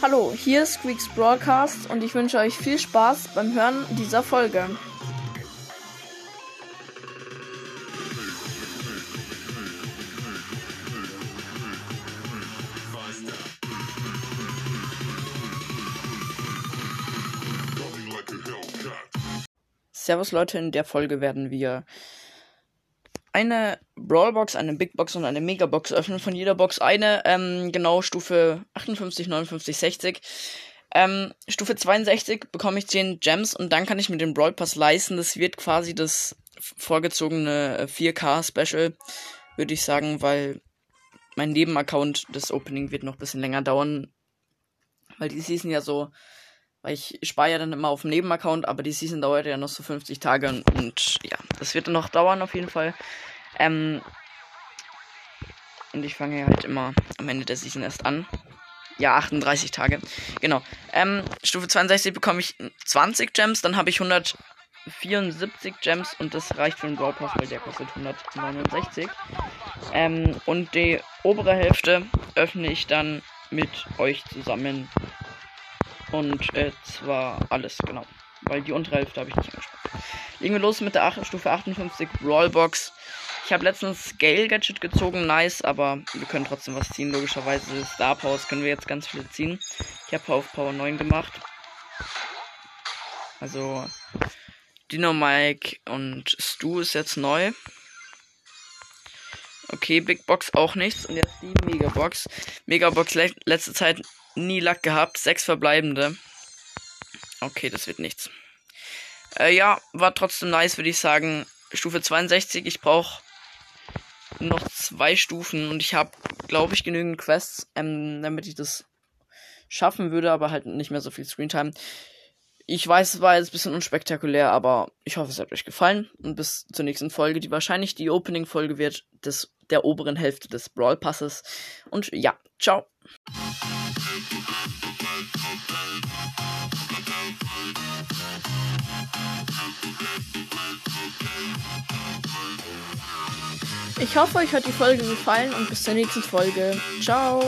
Hallo, hier ist Squeaks Broadcast und ich wünsche euch viel Spaß beim Hören dieser Folge. Servus Leute, in der Folge werden wir eine Brawlbox, eine Big Box und eine Megabox öffnen. Von jeder Box eine, ähm, genau Stufe 58, 59, 60. Ähm, Stufe 62 bekomme ich 10 Gems und dann kann ich mir den Brawl Pass leisten. Das wird quasi das vorgezogene 4K Special, würde ich sagen, weil mein Nebenaccount, das Opening wird noch ein bisschen länger dauern. Weil die Season ja so, weil ich spare ja dann immer auf dem Nebenaccount, aber die Season dauert ja noch so 50 Tage und, und ja, das wird dann noch dauern auf jeden Fall. Ähm, und ich fange halt immer am Ende der Season erst an. Ja, 38 Tage. Genau. Ähm, Stufe 62 bekomme ich 20 Gems, dann habe ich 174 Gems und das reicht für den Brawl Pass, weil der kostet 169. Ähm, und die obere Hälfte öffne ich dann mit euch zusammen. Und äh, zwar alles, genau. Weil die untere Hälfte habe ich nicht angesprochen. Legen wir los mit der 8, Stufe 58 Rollbox. Ich habe letztens Gale Gadget gezogen, nice, aber wir können trotzdem was ziehen. Logischerweise Star Powers können wir jetzt ganz viel ziehen. Ich habe auf Power 9 gemacht. Also Dino Mike und Stu ist jetzt neu. Okay, Big Box auch nichts. Und jetzt die Mega Box. Mega Box le letzte Zeit nie Lack gehabt. Sechs verbleibende. Okay, das wird nichts. Äh, ja, war trotzdem nice, würde ich sagen. Stufe 62. Ich brauche noch zwei Stufen und ich habe, glaube ich, genügend Quests, ähm, damit ich das schaffen würde, aber halt nicht mehr so viel Screentime. Ich weiß, es war jetzt ein bisschen unspektakulär, aber ich hoffe, es hat euch gefallen. Und bis zur nächsten Folge, die wahrscheinlich die Opening-Folge wird des, der oberen Hälfte des Brawl Passes. Und ja, ciao. Ich hoffe, euch hat die Folge gefallen und bis zur nächsten Folge. Ciao.